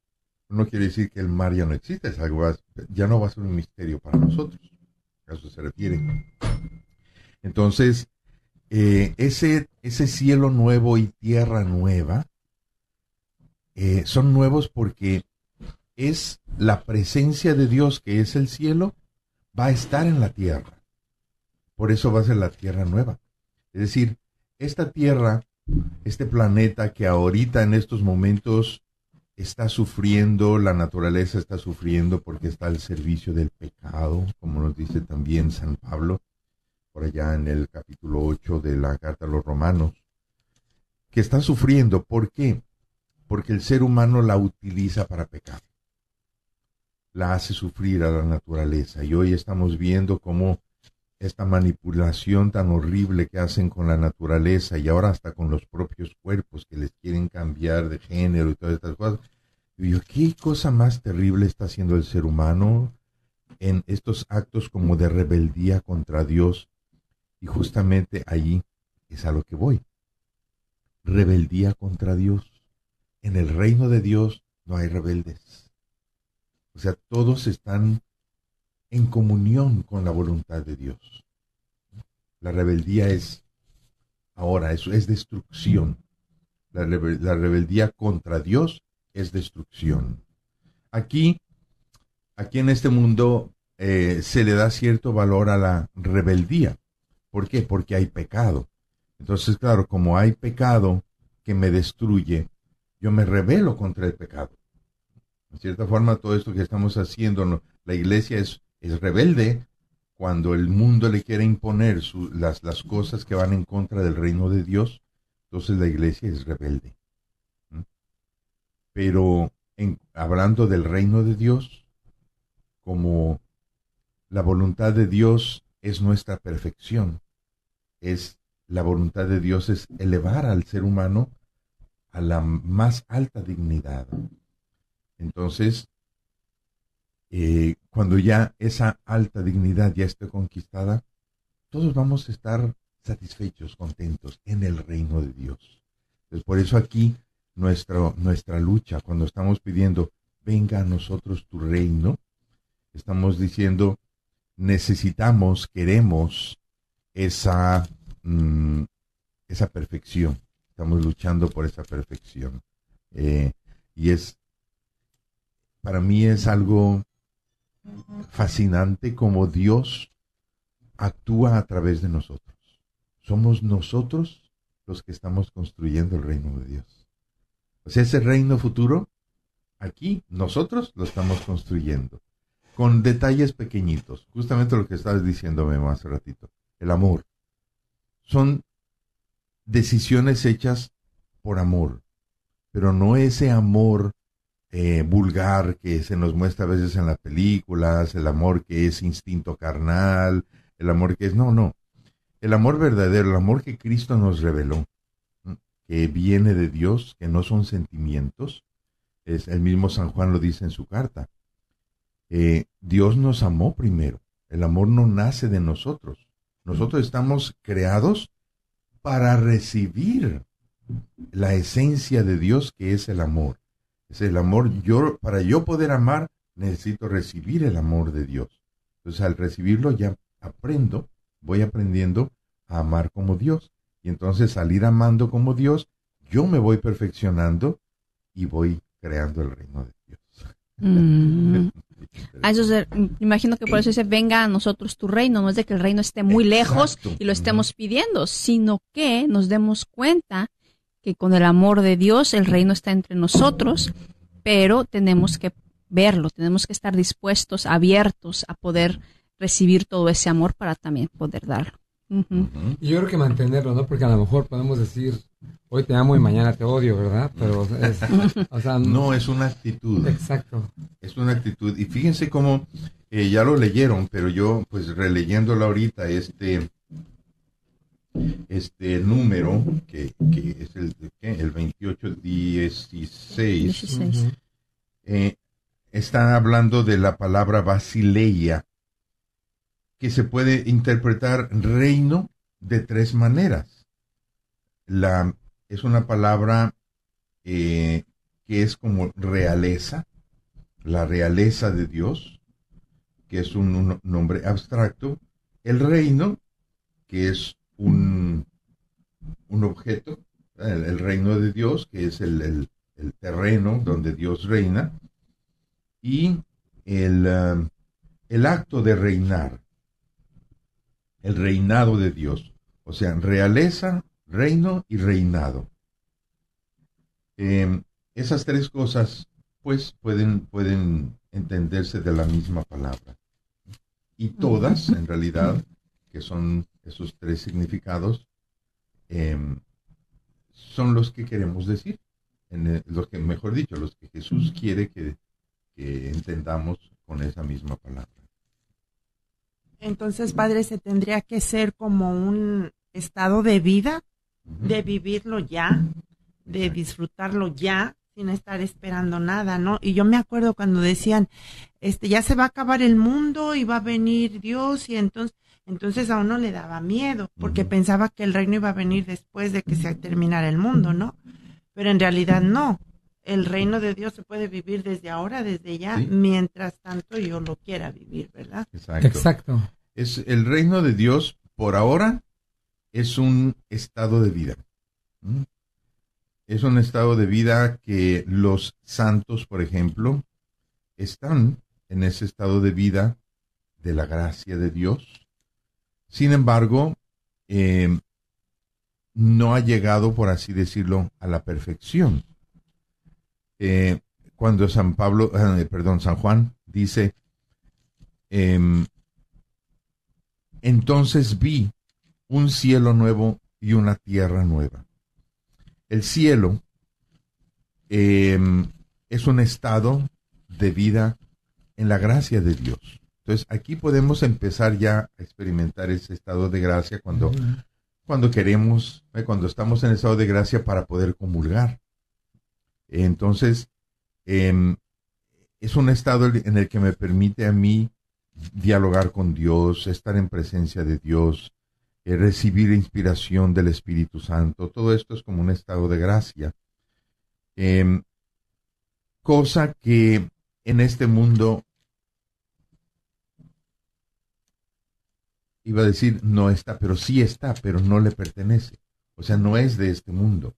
no quiere decir que el mar ya no existe, es algo, ya no va a ser un misterio para nosotros a eso se refiere. Entonces, eh, ese, ese cielo nuevo y tierra nueva eh, son nuevos porque es la presencia de Dios que es el cielo, va a estar en la tierra. Por eso va a ser la tierra nueva. Es decir, esta tierra este planeta que ahorita en estos momentos está sufriendo, la naturaleza está sufriendo porque está al servicio del pecado, como nos dice también San Pablo, por allá en el capítulo 8 de la carta a los romanos, que está sufriendo. ¿Por qué? Porque el ser humano la utiliza para pecar. La hace sufrir a la naturaleza. Y hoy estamos viendo cómo esta manipulación tan horrible que hacen con la naturaleza y ahora hasta con los propios cuerpos que les quieren cambiar de género y todas estas cosas. Y yo, ¿qué cosa más terrible está haciendo el ser humano en estos actos como de rebeldía contra Dios? Y justamente allí es a lo que voy. Rebeldía contra Dios. En el reino de Dios no hay rebeldes. O sea, todos están en comunión con la voluntad de Dios. La rebeldía es, ahora, eso es destrucción. La, rebeldía contra Dios es destrucción. Aquí, aquí en este mundo eh, se le da cierto valor a la rebeldía. ¿Por qué? Porque hay pecado. Entonces, claro, como hay pecado que me destruye, yo me rebelo contra el pecado. En cierta forma, todo esto que estamos haciendo, la iglesia es es rebelde cuando el mundo le quiere imponer las, las cosas que van en contra del reino de Dios, entonces la iglesia es rebelde. Pero en, hablando del reino de Dios, como la voluntad de Dios es nuestra perfección, es la voluntad de Dios es elevar al ser humano a la más alta dignidad. Entonces, eh, cuando ya esa alta dignidad ya esté conquistada, todos vamos a estar satisfechos, contentos en el reino de Dios. Por eso aquí nuestra lucha, cuando estamos pidiendo, venga a nosotros tu reino, estamos diciendo, necesitamos, queremos esa, mm, esa perfección. Estamos luchando por esa perfección. Eh, y es, para mí es algo fascinante como Dios actúa a través de nosotros. Somos nosotros los que estamos construyendo el reino de Dios. O sea, ese reino futuro, aquí nosotros lo estamos construyendo, con detalles pequeñitos, justamente lo que estabas diciéndome más ratito, el amor. Son decisiones hechas por amor, pero no ese amor eh, vulgar que se nos muestra a veces en las películas, el amor que es instinto carnal, el amor que es, no, no, el amor verdadero, el amor que Cristo nos reveló, que viene de Dios, que no son sentimientos, es el mismo San Juan lo dice en su carta. Eh, Dios nos amó primero, el amor no nace de nosotros, nosotros estamos creados para recibir la esencia de Dios que es el amor. Es el amor. Yo, para yo poder amar, necesito recibir el amor de Dios. Entonces, al recibirlo, ya aprendo, voy aprendiendo a amar como Dios. Y entonces, salir amando como Dios, yo me voy perfeccionando y voy creando el reino de Dios. Mm. *laughs* Ah, eso imagino que por eso dice, venga a nosotros tu reino, no es de que el reino esté muy lejos y lo estemos pidiendo, sino que nos demos cuenta que con el amor de Dios el reino está entre nosotros, pero tenemos que verlo, tenemos que estar dispuestos, abiertos a poder recibir todo ese amor para también poder darlo. Y yo creo que mantenerlo, ¿no? Porque a lo mejor podemos decir, hoy te amo y mañana te odio, ¿verdad? Pero es, *laughs* no, es una actitud. Exacto. Es una actitud. Y fíjense cómo eh, ya lo leyeron, pero yo, pues releyéndolo ahorita, este, este número, que, es el, el 2816, eh, está hablando de la palabra basileia, que se puede interpretar reino de tres maneras. La, es una palabra eh, que es como realeza, la realeza de Dios, que es un nombre abstracto, el reino, que es un, un objeto, el, reino de Dios, que es el, terreno donde Dios reina, y el, um, el acto de reinar, el reinado de Dios. O sea, realeza, reino y reinado. Em, esas tres cosas, pues, pueden, pueden entenderse de la misma palabra. Y todas, en realidad, que son esos tres significados, em, son los que queremos decir, en los que, mejor dicho, los que Jesús quiere que, que entendamos con esa misma palabra. Entonces, Padre, se tendría que ser como un estado de vida, de vivirlo ya, de disfrutarlo ya, sin estar esperando nada, ¿no? Y yo me acuerdo cuando decían, este, ya se va a acabar el mundo y va a venir Dios y entonces, entonces a uno le daba miedo porque pensaba que el reino iba a venir después de que se terminara el mundo, ¿no? Pero en realidad no. El reino de Dios se puede vivir desde ahora, desde ya, mientras tanto yo lo quiera vivir, ¿verdad? Exacto. Exacto. Es el reino de Dios por ahora es un estado de vida. ¿Mm? Es un estado de vida que los santos, por ejemplo, están en ese estado de vida de la gracia de Dios. Sin embargo, eh, no ha llegado, por así decirlo, a la perfección. Eh, cuando San Pablo, eh, perdón, San Juan dice, em, entonces vi un cielo nuevo y una tierra nueva. El cielo em, es un estado de vida en la gracia de Dios. Entonces aquí podemos empezar ya a experimentar ese estado de gracia cuando, cuando queremos, eh, cuando estamos en estado de gracia para poder comulgar. Entonces, em, es un estado en el que me permite a mí dialogar con Dios, estar en presencia de Dios, eh, recibir inspiración del Espíritu Santo. Todo esto es como un estado de gracia. Em, cosa que en este mundo, iba a decir, no está, pero sí está, pero no le pertenece. O sea, no es de este mundo.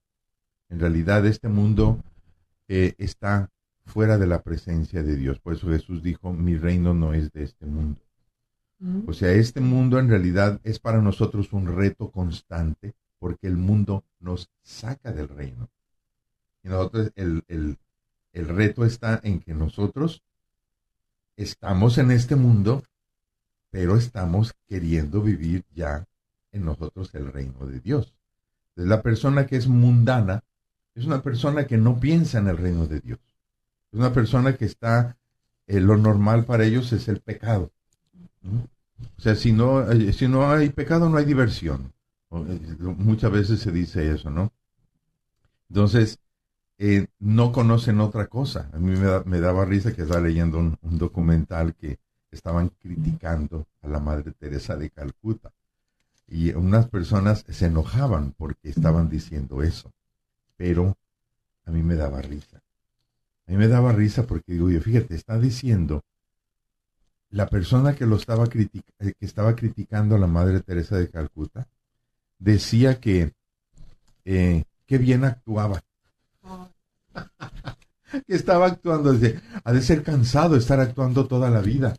En realidad, este mundo eh, está fuera de la presencia de Dios. Por eso Jesús dijo, mi reino no es de este mundo. O sea, este mundo en realidad es para nosotros un reto constante porque el mundo nos saca del reino. Y nosotros, el, el, el reto está en que nosotros estamos en este mundo, pero estamos queriendo vivir ya en nosotros el reino de Dios. La persona que es mundana es una persona que no piensa en el reino de Dios. Es una persona que está, eh, lo normal para ellos es el pecado. O sea, si no, eh, si no hay pecado, no hay diversión. Eh, muchas veces se dice eso, ¿no? Entonces, no conocen otra cosa. A mí me, daba risa que estaba leyendo un, documental que estaban criticando a la Madre Teresa de Calcuta. Y unas personas se enojaban porque estaban diciendo eso. Pero a mí me daba risa. A mí me daba risa porque digo, yo fíjate, está diciendo la persona que lo estaba eh, que estaba criticando a la Madre Teresa de Calcuta decía que eh, qué bien actuaba. *laughs* que estaba actuando, desde, ha de ser cansado estar actuando toda la vida.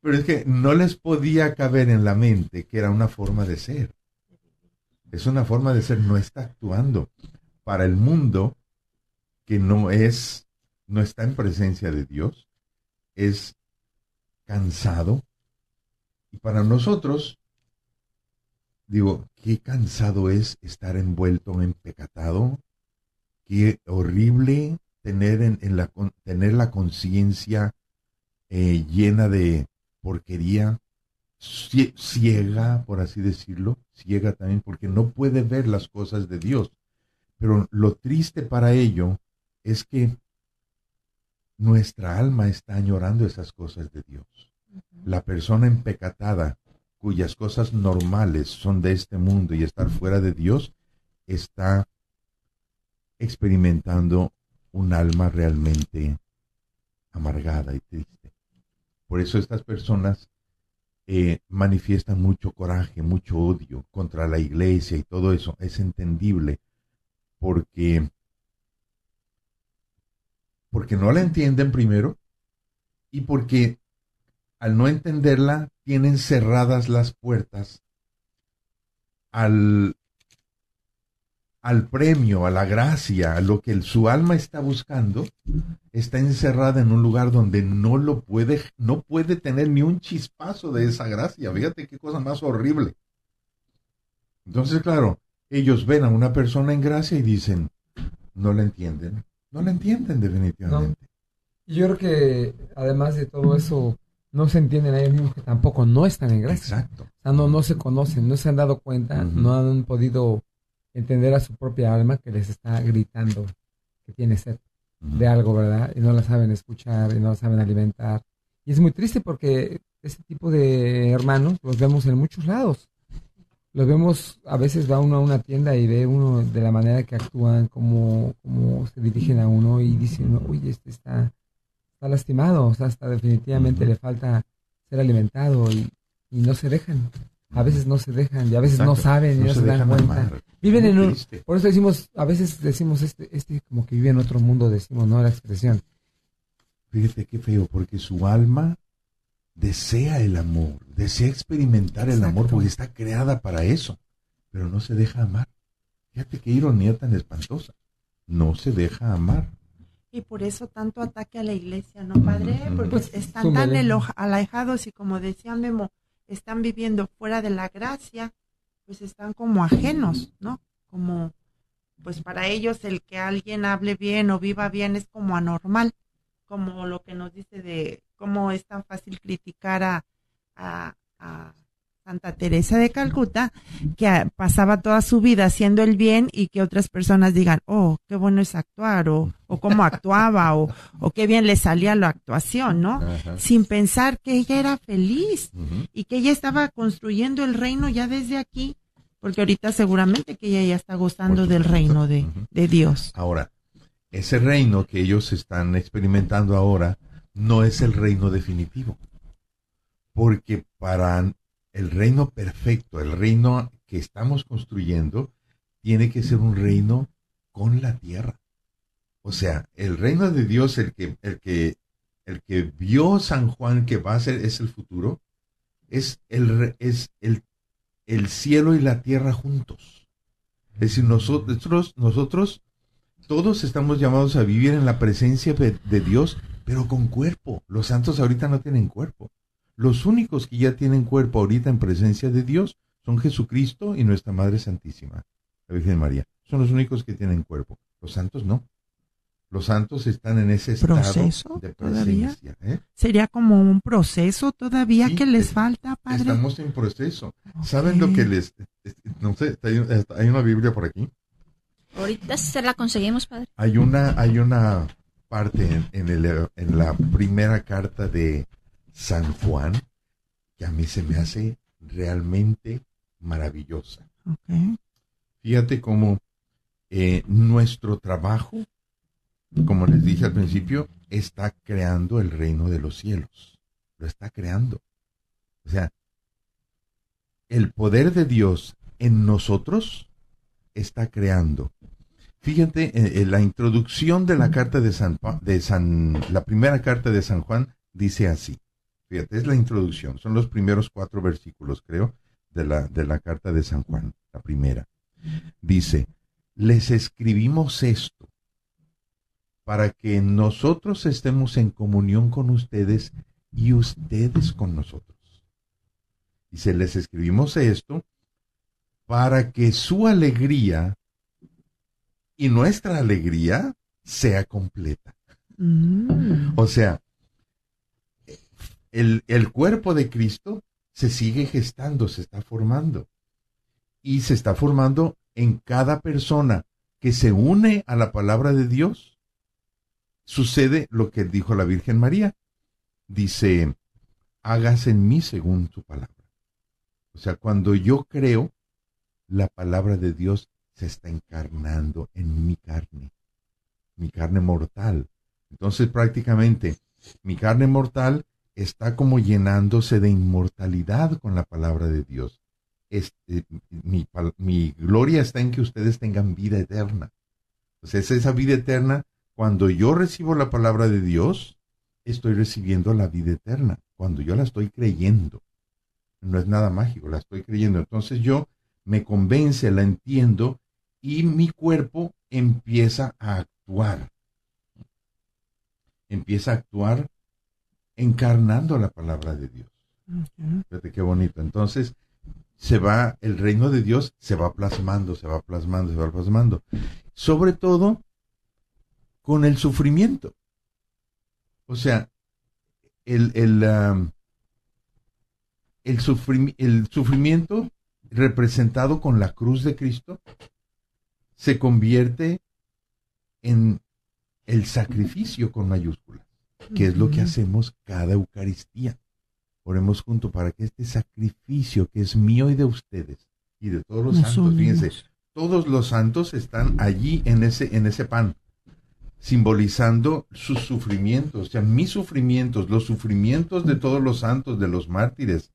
Pero es que no les podía caber en la mente que era una forma de ser. Es una forma de ser, no está actuando. Para el mundo que no es, no está en presencia de Dios, es cansado. Y para nosotros, digo, qué cansado es estar envuelto en pecatado, qué horrible tener, en, la, tener la conciencia eh, llena de porquería, ciega, por así decirlo, ciega también, porque no puede ver las cosas de Dios. Pero lo triste para ello es que nuestra alma está añorando esas cosas de Dios. La persona empecatada, cuyas cosas normales son de este mundo y estar fuera de Dios, está experimentando un alma realmente amargada y triste. Por eso estas personas eh, manifiestan mucho coraje, mucho odio contra la iglesia y todo eso. Es entendible porque porque no la entienden primero y porque al no entenderla tienen cerradas las puertas al al premio, a la gracia, a lo que su alma está buscando, está encerrada en un lugar donde no lo puede, no puede tener ni un chispazo de esa gracia. Fíjate qué cosa más horrible. Entonces, claro, ellos ven a una persona en gracia y dicen, no la entienden. No la entienden definitivamente. Yo creo que además de todo eso, no se entienden a ellos mismos que tampoco no están en gracia. Exacto. O sea, no, no se conocen, no se han dado cuenta, no han podido entender a su propia alma que les está gritando que tiene sed de algo, ¿verdad? Y no la saben escuchar y no la saben alimentar. Y es muy triste porque este tipo de hermanos los vemos en muchos lados. Los vemos, a veces va uno a una tienda y ve uno de la manera que actúan, cómo, cómo se dirigen a uno y dice uno, uy, este está, está lastimado, o sea, hasta definitivamente le falta ser alimentado y, y no se dejan. A veces no se dejan y a veces no saben y no no, se se, dan cuenta. amar. Viven Muy en un, triste. por eso decimos, a veces decimos este, este como que vive en otro mundo, decimos, ¿no? La expresión. Fíjate qué feo, porque su alma desea el amor, desea experimentar el amor, porque está creada para eso, pero no se deja amar. Fíjate qué ironía tan espantosa. No se deja amar. Y por eso tanto ataque a la iglesia, ¿no, padre? Porque Pues, están tan súmele. alejados y como decía Memo, están viviendo fuera de la gracia, pues están como ajenos, ¿no? Como, pues para ellos el que alguien hable bien o viva bien es como anormal, como lo que nos dice de cómo es tan fácil criticar a, a, a Santa Teresa de Calcuta, que pasaba toda su vida haciendo el bien y que otras personas digan, oh, qué bueno es actuar, o, o cómo actuaba, o, o qué bien le salía la actuación, ¿no? Ajá. Sin pensar que ella era feliz y que ella estaba construyendo el reino ya desde aquí, porque ahorita seguramente que ella ya está gozando del reino de, de Dios. Ahora, ese reino que ellos están experimentando ahora no es el reino definitivo. Porque para el reino perfecto, el reino que estamos construyendo, tiene que ser un reino con la tierra. O sea, el reino de Dios, el que, el que, el que vio San Juan que va a ser, es el futuro, es el, es el, el cielo y la tierra juntos. Es decir, nosotros, nosotros todos estamos llamados a vivir en la presencia de, de Dios, pero con cuerpo. Los santos ahorita no tienen cuerpo. Los únicos que ya tienen cuerpo ahorita en presencia de Dios son Jesucristo y nuestra Madre Santísima, la Virgen María. Son los únicos que tienen cuerpo. Los santos no. Los santos están en ese estado ¿Proceso de presencia. ¿eh? Sería como un proceso todavía Sí, que les es- falta, padre. Estamos en proceso. ¿Saben lo que les... No sé, hay, hay una Biblia por aquí. Ahorita se la conseguimos, padre. Hay una, hay una parte en, en el- en la primera carta de San Juan que a mí se me hace realmente maravillosa. Fíjate cómo eh, nuestro trabajo, como les dije al principio, está creando el reino de los cielos. Lo está creando. O sea, el poder de Dios en nosotros está creando. Fíjate, eh, eh, la introducción de la carta de San, de San, la primera carta de San Juan dice así. Fíjate, es la introducción, son los primeros cuatro versículos, creo, de la, de la carta de San Juan, la primera. Dice, les escribimos esto para que nosotros estemos en comunión con ustedes y ustedes con nosotros. Dice, les escribimos esto para que su alegría y nuestra alegría sea completa. Mm. O sea, el, el cuerpo de Cristo se sigue gestando, se está formando. Y se está formando en cada persona que se une a la palabra de Dios. Sucede lo que dijo la Virgen María. Dice, hágase en mí según tu palabra. O sea, cuando yo creo, la palabra de Dios se está encarnando en mi carne, mi carne mortal. Entonces prácticamente mi carne mortal está como llenándose de inmortalidad con la palabra de Dios. Este, mi, mi gloria está en que ustedes tengan vida eterna. Entonces esa vida eterna, cuando yo recibo la palabra de Dios, estoy recibiendo la vida eterna. Cuando yo la estoy creyendo. No es nada mágico, la estoy creyendo. Entonces yo me convence, la entiendo y mi cuerpo empieza a actuar. Empieza a actuar encarnando la palabra de Dios. Fíjate qué bonito. Entonces, se va, el reino de Dios se va plasmando, se va plasmando, se va plasmando. Sobre todo con el sufrimiento. O sea, el, el, um, el, el sufrimiento representado con la cruz de Cristo se convierte en el sacrificio con mayúsculas, que es lo que hacemos cada Eucaristía. Oremos junto para que este sacrificio que es mío y de ustedes y de todos los santos, fíjense, todos los santos están allí en ese, en ese pan, simbolizando sus sufrimientos, o sea, mis sufrimientos, los sufrimientos de todos los santos, de los mártires,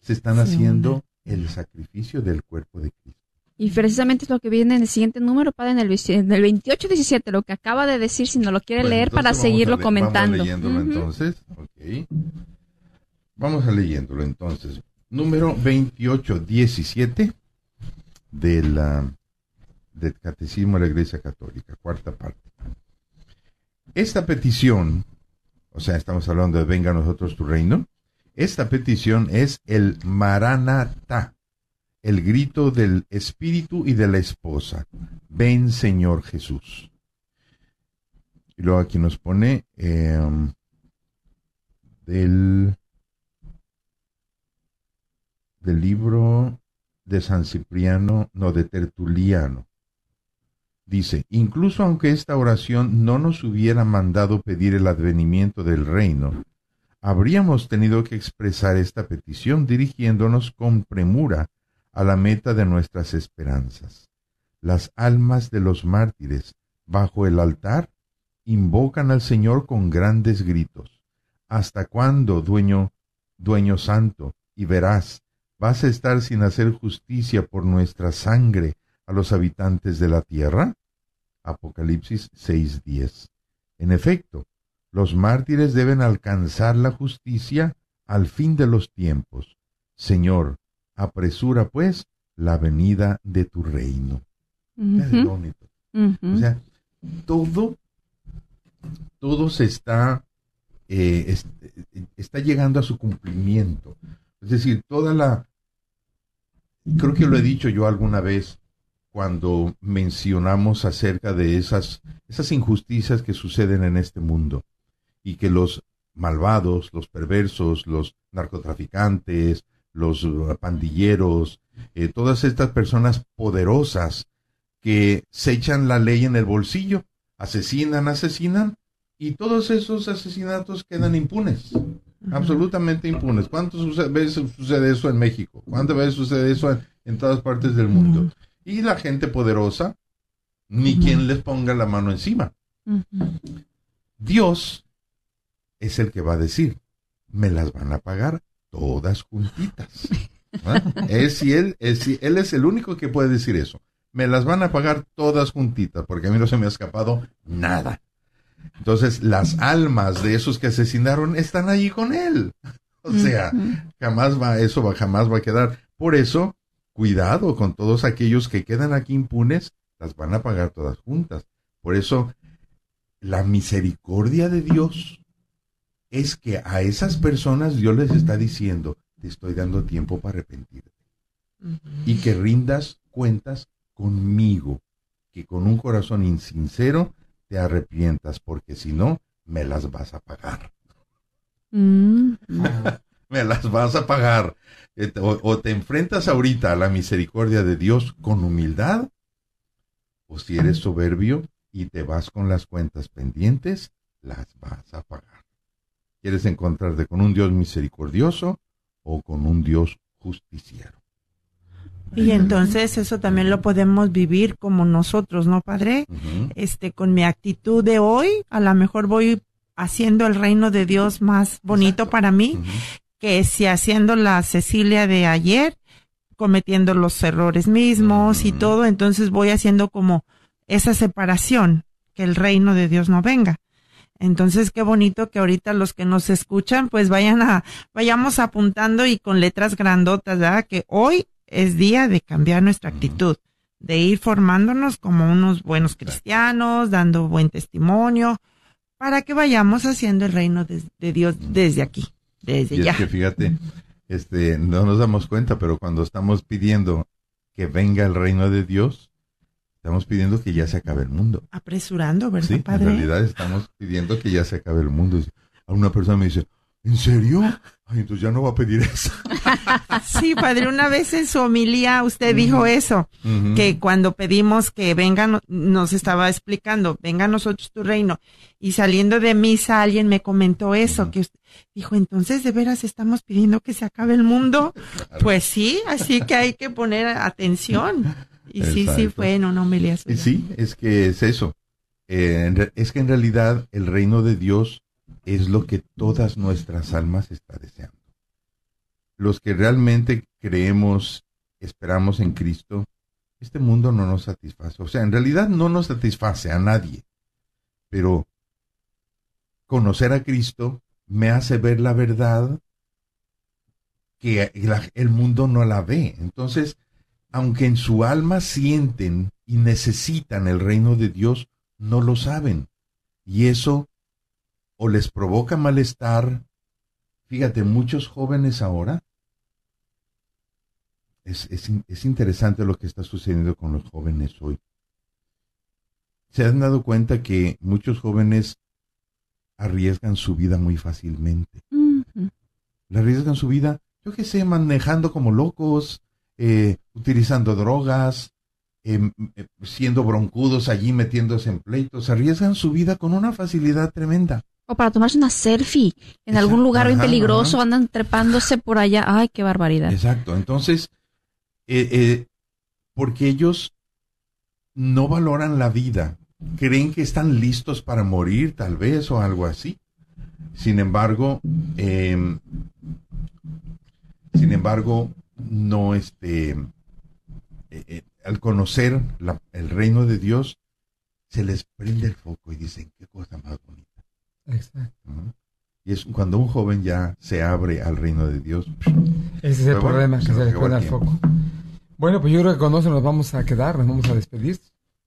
se están haciendo el sacrificio del cuerpo de Cristo. Y precisamente es lo que viene en el siguiente número, Padre, en el, en el 28-17, lo que acaba de decir, si no lo quiere leer para seguirlo comentando. Vamos leyéndolo entonces, ok. Vamos a leyéndolo entonces. Número 28-17 de la, del Catecismo de la Iglesia Católica, cuarta parte. Esta petición, o sea, estamos hablando de venga a nosotros tu reino, esta petición es el Maranatá, el grito del espíritu y de la esposa. Ven Señor Jesús. Y luego aquí nos pone em, del, del libro de San Cipriano, no de Tertuliano. Dice, incluso aunque esta oración no nos hubiera mandado pedir el advenimiento del reino, habríamos tenido que expresar esta petición dirigiéndonos con premura a la meta de nuestras esperanzas. Las almas de los mártires bajo el altar invocan al Señor con grandes gritos. ¿Hasta cuándo, dueño, dueño santo, y verás, vas a estar sin hacer justicia por nuestra sangre a los habitantes de la tierra? Apocalipsis 6:10. En efecto, los mártires deben alcanzar la justicia al fin de los tiempos. Señor, apresura pues la venida de tu reino. O sea, todo, todo se está, eh, está llegando a su cumplimiento. Es decir, toda la, creo que lo he dicho yo alguna vez cuando mencionamos acerca de esas, esas injusticias que suceden en este mundo y que los malvados, los perversos, los narcotraficantes, los uh, pandilleros, eh, todas estas personas poderosas que se echan la ley en el bolsillo, asesinan, asesinan, y todos esos asesinatos quedan impunes, absolutamente impunes. ¿Cuántas veces sucede eso en México? ¿Cuántas veces sucede eso en, todas partes del mundo? Y la gente poderosa, ni quien les ponga la mano encima. Dios es el que va a decir, me las van a pagar todas juntitas. Es si él, es si él es el único que puede decir eso. Me las van a pagar todas juntitas, porque a mí no se me ha escapado nada. Entonces, las almas de esos que asesinaron están allí con él. O sea, jamás va, eso va, jamás va a quedar. Por eso, cuidado con todos aquellos que quedan aquí impunes, las van a pagar todas juntas. Por eso, la misericordia de Dios es que a esas personas Dios les está diciendo, te estoy dando tiempo para arrepentirte. Y que rindas cuentas conmigo, que con un corazón insincero te arrepientas, porque si no, me las vas a pagar. Mm. *laughs* me las vas a pagar. Eh, o te enfrentas ahorita a la misericordia de Dios con humildad, o si eres soberbio y te vas con las cuentas pendientes, las vas a pagar. ¿Quieres encontrarte con un Dios misericordioso o con un Dios justiciero? Y entonces eso también lo podemos vivir como nosotros, ¿no, Padre? Este, con mi actitud de hoy, a lo mejor voy haciendo el reino de Dios más bonito para mí, que si haciendo la Cecilia de ayer, cometiendo los errores mismos y todo, entonces voy haciendo como esa separación, que el reino de Dios no venga. Entonces, qué bonito que ahorita los que nos escuchan, pues vayan a, vayamos apuntando y con letras grandotas, ¿verdad? Que hoy es día de cambiar nuestra actitud. de ir formándonos como unos buenos cristianos, dando buen testimonio, para que vayamos haciendo el reino de, de Dios desde aquí, desde Y ya. es que fíjate, este, no nos damos cuenta, pero cuando estamos pidiendo que venga el reino de Dios, estamos pidiendo que ya se acabe el mundo. Apresurando, ¿verdad, Sí, en realidad estamos pidiendo que ya se acabe el mundo. Dice, Una persona me dice, ¿en serio? Ay, entonces ya no va a pedir eso. *laughs* Sí, padre, una vez en su homilía usted dijo eso, que cuando pedimos que venga, no- nos estaba explicando, venga a nosotros tu reino. Y saliendo de misa alguien me comentó eso, que usted dijo, entonces de veras estamos pidiendo que se acabe el mundo. *laughs* Pues sí, así que hay que poner atención. *laughs* Y sí, sí, fue en una homilía. Y suya. sí, es que es eso. Eh, es que en realidad el reino de Dios es lo que todas nuestras almas está deseando. Los que realmente creemos, esperamos en Cristo, este mundo no nos satisface. O sea, en realidad no nos satisface a nadie. Pero conocer a Cristo me hace ver la verdad que el mundo no la ve. Entonces, aunque en su alma sienten y necesitan el reino de Dios, no lo saben. Y eso o les provoca malestar. Fíjate, muchos jóvenes ahora, es, es in- es interesante lo que está sucediendo con los jóvenes hoy. Se han dado cuenta que muchos jóvenes arriesgan su vida muy fácilmente. Le arriesgan su vida, yo qué sé, manejando como locos, eh, utilizando drogas, em, eh, siendo broncudos allí metiéndose en pleitos, arriesgan su vida con una facilidad tremenda. O para tomarse una selfie en algún lugar bien peligroso, ajá. andan trepándose por allá. Ay, qué barbaridad. Exacto, entonces, eh, eh, porque ellos no valoran la vida, creen que están listos para morir tal vez o algo así. Sin embargo, em, sin embargo, no este, eh, eh, al conocer la- el reino de Dios, se les prende el foco y dicen, qué cosa más bonita. Exacto. Y es cuando un joven ya se abre al reino de Dios. Ese es el bueno, problema, que se le el foco. Bueno, pues yo creo que con eso nos vamos a quedar, nos vamos a despedir.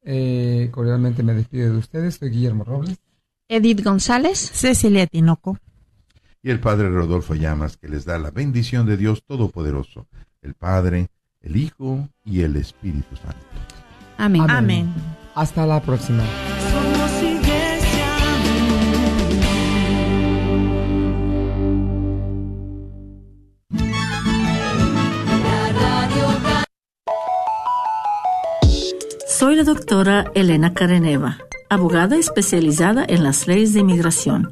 Eh, cordialmente me despido de ustedes, soy Guillermo Robles. Edith González. Cecilia Tinoco. Y el Padre Rodolfo Llamas, que les da la bendición de Dios Todopoderoso, el Padre, el Hijo y el Espíritu Santo. Amén. Amén. Hasta la próxima. Soy la doctora Elena Careneva, abogada especializada en las leyes de inmigración.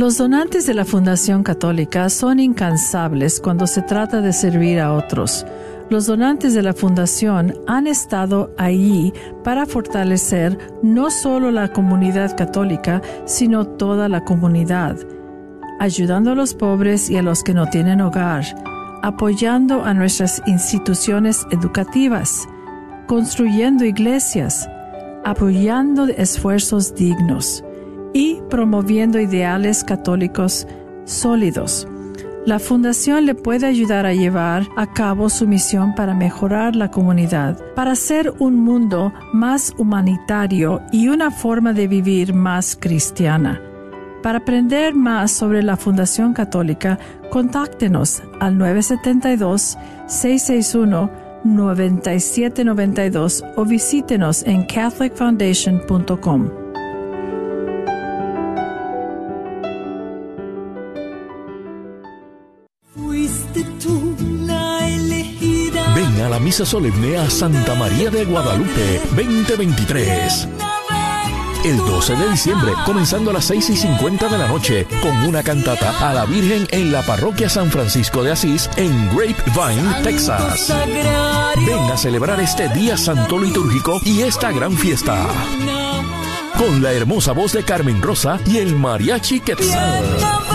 Los donantes de la Fundación Católica son incansables cuando se trata de servir a otros. Los donantes de la Fundación han estado allí para fortalecer no solo la comunidad católica, sino toda la comunidad, ayudando a los pobres y a los que no tienen hogar, apoyando a nuestras instituciones educativas, construyendo iglesias, apoyando esfuerzos dignos y promoviendo ideales católicos sólidos. La Fundación le puede ayudar a llevar a cabo su misión para mejorar la comunidad, para hacer un mundo más humanitario y una forma de vivir más cristiana. Para aprender más sobre la Fundación Católica, contáctenos al 972-661-9792 o visítenos en catholicfoundation.com. misa solemne a Santa María de Guadalupe 2023. El 12 de diciembre, comenzando a las 6 y 50 de la noche, con una cantata a la Virgen en la parroquia San Francisco de Asís, en Grapevine, Texas. Ven a celebrar este día santo litúrgico y esta gran fiesta. Con la hermosa voz de Carmen Rosa y el mariachi Quetzal.